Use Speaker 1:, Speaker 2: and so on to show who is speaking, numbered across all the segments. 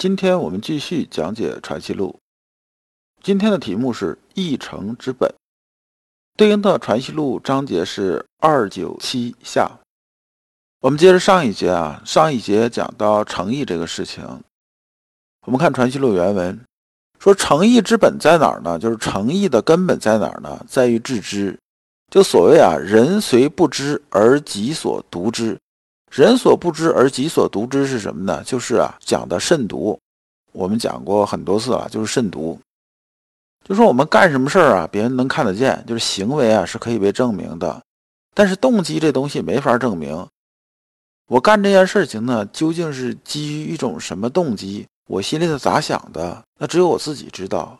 Speaker 1: 今天我们继续讲解《传习录》，今天的题目是“一成之本”，对应的《传习录》章节是二九七下。我们接着上一节啊，上一节讲到诚意这个事情。我们看《传习录》原文，说诚意之本在哪儿呢？就是诚意的根本在哪儿呢？在于致知。就所谓啊，人虽不知而己所独知。人所不知而己所独知是什么呢？就是啊，讲的慎独。我们讲过很多次了，就是慎独。就说我们干什么事儿啊，别人能看得见，就是行为啊是可以被证明的，但是动机这东西没法证明。我干这件事情呢，究竟是基于一种什么动机？我心里头咋想的？那只有我自己知道。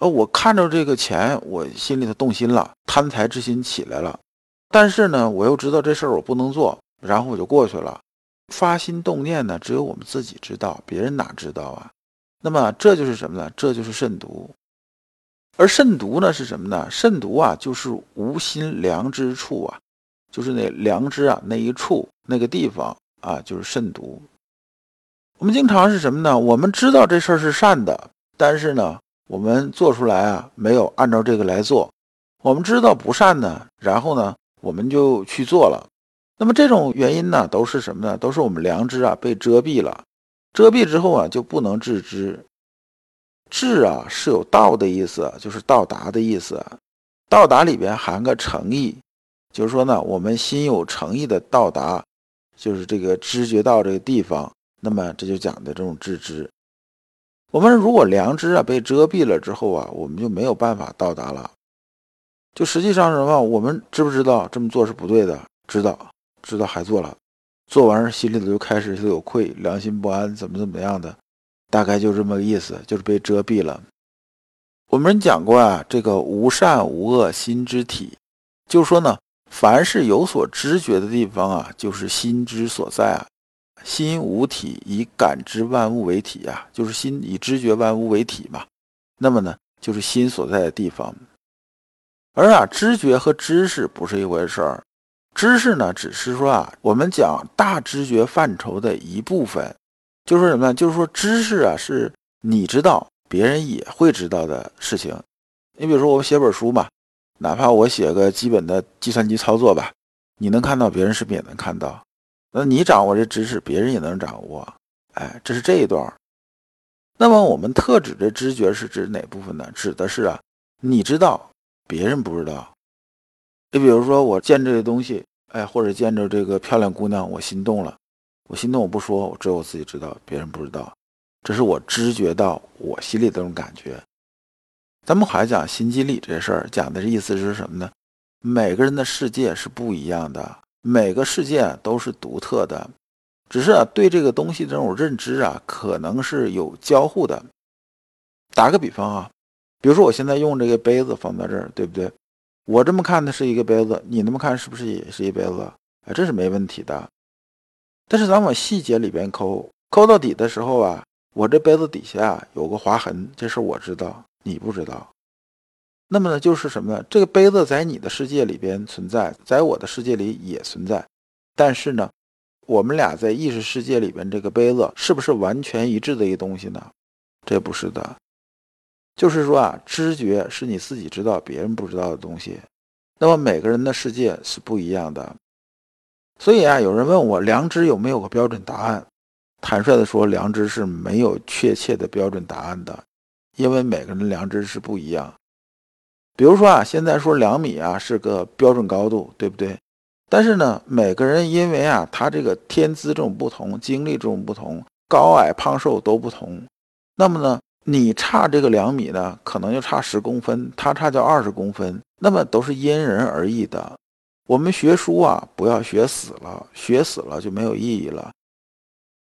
Speaker 1: 呃，我看着这个钱，我心里头动心了，贪财之心起来了。但是呢，我又知道这事儿我不能做。然后我就过去了，发心动念呢，只有我们自己知道，别人哪知道啊？那么这就是什么呢？这就是慎独。而慎独呢是什么呢？慎独啊，就是无心良知处啊，就是那良知啊那一处那个地方啊，就是慎独。我们经常是什么呢？我们知道这事儿是善的，但是呢，我们做出来啊，没有按照这个来做。我们知道不善呢，然后呢，我们就去做了。那么这种原因呢，都是什么呢？都是我们良知啊被遮蔽了，遮蔽之后啊就不能致知。至啊是有到的意思，就是到达的意思。到达里边含个诚意，就是说呢，我们心有诚意的到达，就是这个知觉到这个地方。那么这就讲的这种致知。我们如果良知啊被遮蔽了之后啊，我们就没有办法到达了。就实际上什么？我们知不知道这么做是不对的？知道。知道还做了，做完心里头就开始就有愧，良心不安，怎么怎么样的，大概就这么个意思，就是被遮蔽了。我们讲过啊，这个无善无恶心之体，就说呢，凡是有所知觉的地方啊，就是心之所在啊。心无体，以感知万物为体啊，就是心以知觉万物为体嘛。那么呢，就是心所在的地方。而啊，知觉和知识不是一回事儿。知识呢，只是说啊，我们讲大知觉范畴的一部分，就是说什么呢？就是说知识啊，是你知道，别人也会知道的事情。你比如说，我写本书嘛，哪怕我写个基本的计算机操作吧，你能看到，别人是不是也能看到？那你掌握这知识，别人也能掌握。哎，这是这一段。那么我们特指的知觉是指哪部分呢？指的是啊，你知道，别人不知道。你比如说，我见这个东西，哎，或者见着这个漂亮姑娘，我心动了。我心动，我不说，只有我自己知道，别人不知道。这是我知觉到我心里这种感觉。咱们还讲心机理这事儿，讲的意思是什么呢？每个人的世界是不一样的，每个世界都是独特的，只是啊，对这个东西这种认知啊，可能是有交互的。打个比方啊，比如说我现在用这个杯子放在这儿，对不对？我这么看的是一个杯子，你那么看是不是也是一杯子？哎，这是没问题的。但是咱往细节里边抠，抠到底的时候啊，我这杯子底下有个划痕，这事我知道，你不知道。那么呢，就是什么呢？这个杯子在你的世界里边存在，在我的世界里也存在。但是呢，我们俩在意识世界里边，这个杯子是不是完全一致的一个东西呢？这不是的。就是说啊，知觉是你自己知道别人不知道的东西，那么每个人的世界是不一样的。所以啊，有人问我良知有没有个标准答案？坦率的说，良知是没有确切的标准答案的，因为每个人的良知是不一样。比如说啊，现在说两米啊是个标准高度，对不对？但是呢，每个人因为啊他这个天资这种不同，经历这种不同，高矮胖瘦都不同，那么呢？你差这个两米呢，可能就差十公分，他差就二十公分，那么都是因人而异的。我们学书啊，不要学死了，学死了就没有意义了。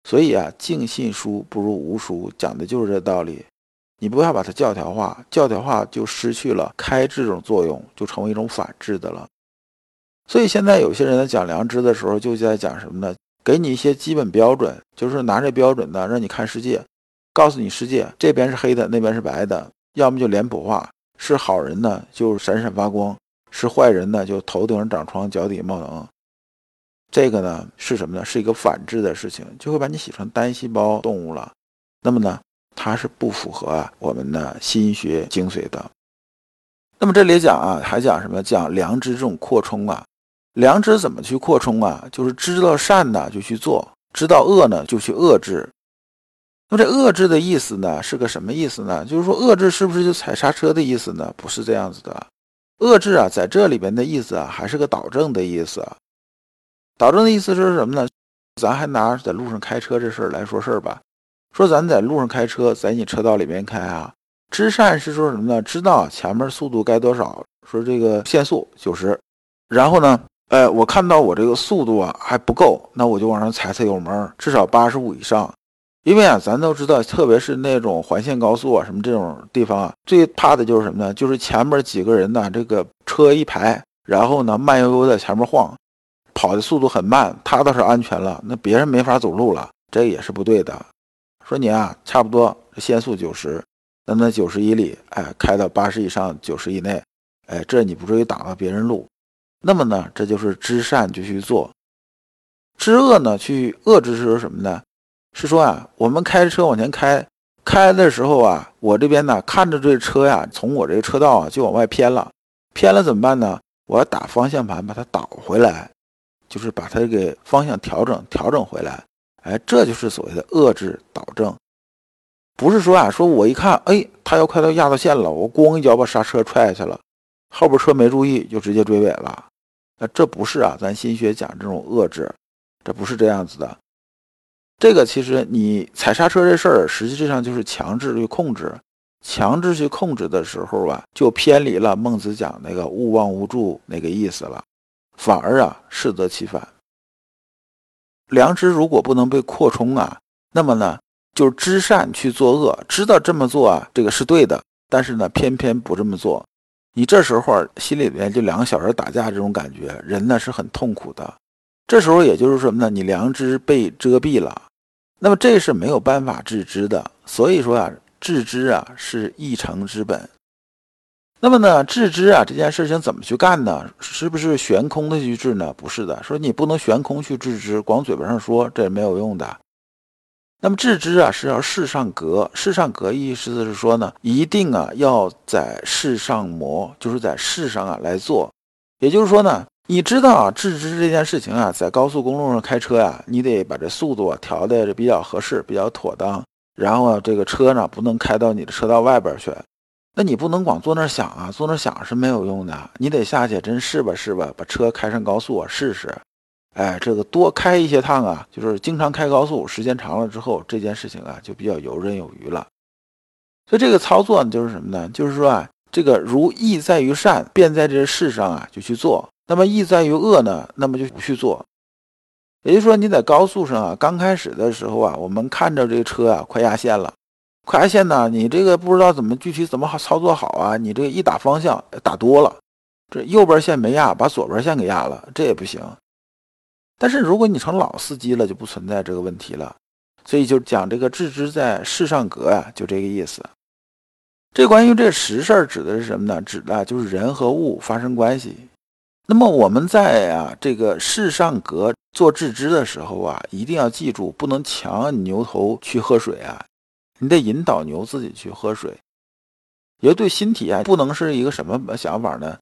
Speaker 1: 所以啊，尽信书不如无书，讲的就是这道理。你不要把它教条化，教条化就失去了开智这种作用，就成为一种反智的了。所以现在有些人在讲良知的时候，就在讲什么呢？给你一些基本标准，就是拿这标准呢，让你看世界，告诉你世界这边是黑的，那边是白的，要么就脸谱化，是好人呢就闪闪发光，是坏人呢就头顶上长疮，脚底冒冷。这个呢是什么呢？是一个反制的事情，就会把你洗成单细胞动物了。那么呢，它是不符合啊我们的心学精髓的。那么这里讲啊，还讲什么？讲良知这种扩充啊。良知怎么去扩充啊？就是知道善呢就去做，知道恶呢就去遏制。那么这遏制的意思呢是个什么意思呢？就是说遏制是不是就踩刹车的意思呢？不是这样子的。遏制啊，在这里边的意思啊，还是个导正的意思。导正的意思是什么呢？咱还拿在路上开车这事儿来说事儿吧。说咱在路上开车，在你车道里面开啊，知善是说什么呢？知道前面速度该多少，说这个限速九十，然后呢？哎，我看到我这个速度啊还不够，那我就往上踩踩油门，至少八十五以上。因为啊，咱都知道，特别是那种环线高速啊，什么这种地方啊，最怕的就是什么呢？就是前面几个人呢，这个车一排，然后呢慢悠悠在前面晃，跑的速度很慢，他倒是安全了，那别人没法走路了，这也是不对的。说你啊，差不多限速九十，那那九十以里，哎，开到八十以上，九十以内，哎，这你不至于挡了别人路。那么呢，这就是知善就去做，知恶呢去遏制是什么呢？是说啊，我们开车往前开，开的时候啊，我这边呢看着这车呀，从我这个车道啊就往外偏了，偏了怎么办呢？我要打方向盘把它倒回来，就是把它给方向调整调整回来。哎，这就是所谓的遏制导正，不是说啊，说我一看，哎，他要快到压到线了，我咣一脚把刹车踹下去了，后边车没注意就直接追尾了。那这不是啊，咱心学讲这种遏制，这不是这样子的。这个其实你踩刹车这事儿，实际上就是强制去控制，强制去控制的时候啊，就偏离了孟子讲那个勿忘勿助那个意思了，反而啊适得其反。良知如果不能被扩充啊，那么呢，就知善去作恶，知道这么做啊，这个是对的，但是呢，偏偏不这么做。你这时候心里边就两个小人打架这种感觉，人呢是很痛苦的。这时候也就是什么呢？你良知被遮蔽了，那么这是没有办法治知的。所以说啊，治知啊是一成之本。那么呢，治知啊这件事情怎么去干呢？是不是悬空的去治呢？不是的，说你不能悬空去治知，光嘴巴上说这也没有用的。那么致知啊是要世上格，世上格意思是说呢，一定啊要在世上磨，就是在世上啊来做。也就是说呢，你知道啊致知这件事情啊，在高速公路上开车呀，你得把这速度调的比较合适，比较妥当。然后啊，这个车呢不能开到你的车道外边去。那你不能光坐那儿想啊，坐那儿想是没有用的，你得下去真试吧试吧，把车开上高速啊试试。哎，这个多开一些趟啊，就是经常开高速，时间长了之后，这件事情啊就比较游刃有余了。所以这个操作呢，就是什么呢？就是说啊，这个如意在于善，便在这世上啊就去做；那么意在于恶呢，那么就不去做。也就是说，你在高速上啊，刚开始的时候啊，我们看着这个车啊快压线了，快压线呢，你这个不知道怎么具体怎么好操作好啊，你这个一打方向打多了，这右边线没压，把左边线给压了，这也不行。但是如果你成老司机了，就不存在这个问题了。所以就讲这个置之在世上格呀，就这个意思。这关于这实事指的是什么呢？指的就是人和物发生关系。那么我们在啊这个世上格做置之的时候啊，一定要记住，不能强按牛头去喝水啊，你得引导牛自己去喝水。也对新体验不能是一个什么想法呢？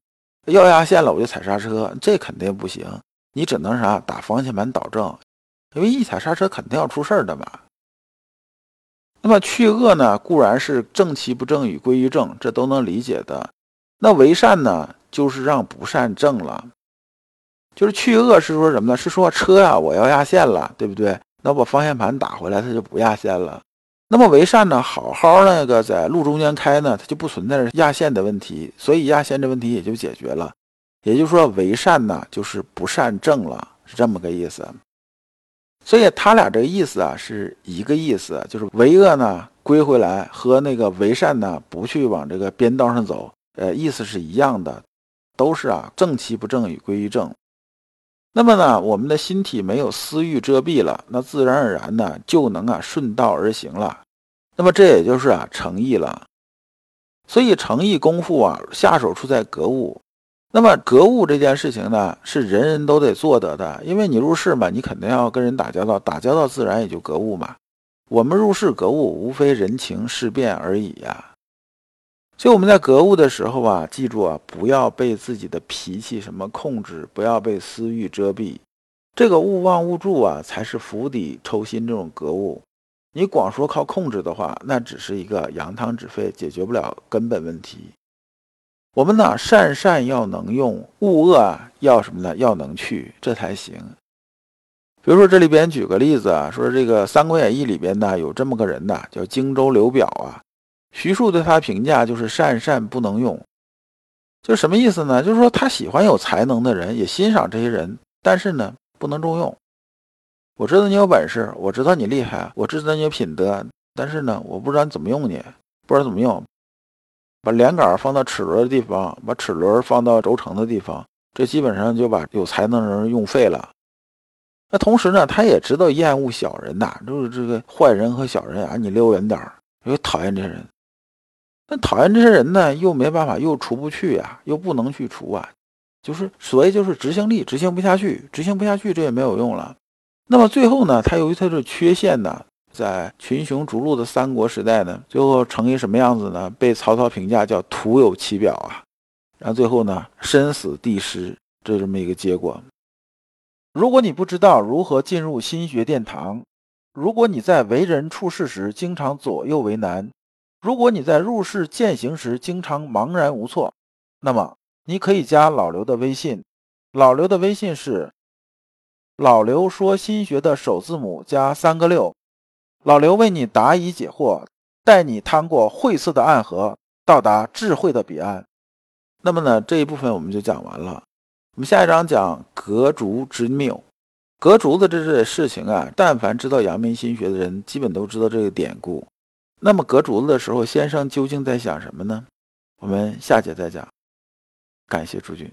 Speaker 1: 要压线了我就踩刹车，这肯定不行。你只能啥打方向盘导正，因为一踩刹车肯定要出事儿的嘛。那么去恶呢，固然是正其不正与归于正，这都能理解的。那为善呢，就是让不善正了。就是去恶是说什么呢？是说车啊，我要压线了，对不对？那我把方向盘打回来，它就不压线了。那么为善呢，好好那个在路中间开呢，它就不存在压线的问题，所以压线这问题也就解决了。也就是说，为善呢，就是不善正了，是这么个意思。所以他俩这个意思啊是一个意思，就是为恶呢归回来和那个为善呢不去往这个边道上走，呃，意思是一样的，都是啊正其不正与归于正。那么呢，我们的心体没有私欲遮蔽了，那自然而然呢就能啊顺道而行了。那么这也就是啊诚意了。所以诚意功夫啊下手处在格物。那么格物这件事情呢，是人人都得做得的，因为你入世嘛，你肯定要跟人打交道，打交道自然也就格物嘛。我们入世格物，无非人情事变而已呀。所以我们在格物的时候啊，记住啊，不要被自己的脾气什么控制，不要被私欲遮蔽。这个勿忘勿助啊，才是釜底抽薪这种格物。你光说靠控制的话，那只是一个扬汤止沸，解决不了根本问题。我们呢，善善要能用，恶恶要什么呢？要能去，这才行。比如说，这里边举个例子啊，说这个《三国演义》里边呢，有这么个人呐，叫荆州刘表啊。徐庶对他评价就是善善不能用，就什么意思呢？就是说他喜欢有才能的人，也欣赏这些人，但是呢，不能重用。我知道你有本事，我知道你厉害，我知道你有品德，但是呢，我不知道你怎么用你，不知道怎么用。把连杆放到齿轮的地方，把齿轮放到轴承的地方，这基本上就把有才能的人用废了。那同时呢，他也知道厌恶小人呐，就是这个坏人和小人啊，你离我远点儿，又讨厌这些人。那讨厌这些人呢，又没办法，又除不去呀，又不能去除啊，就是所谓就是执行力执行不下去，执行不下去，这也没有用了。那么最后呢，他由于他的缺陷呢。在群雄逐鹿的三国时代呢，最后成一什么样子呢？被曹操评价叫徒有其表啊，然后最后呢，身死地失，这这么一个结果。如果你不知道如何进入心学殿堂，如果你在为人处事时经常左右为难，如果你在入世践行时经常茫然无措，那么你可以加老刘的微信，老刘的微信是老刘说心学的首字母加三个六。老刘为你答疑解惑，带你趟过晦涩的暗河，到达智慧的彼岸。那么呢，这一部分我们就讲完了。我们下一章讲隔竹之谬。隔竹子这这事情啊，但凡知道阳明心学的人，基本都知道这个典故。那么隔竹子的时候，先生究竟在想什么呢？我们下节再讲。感谢诸君。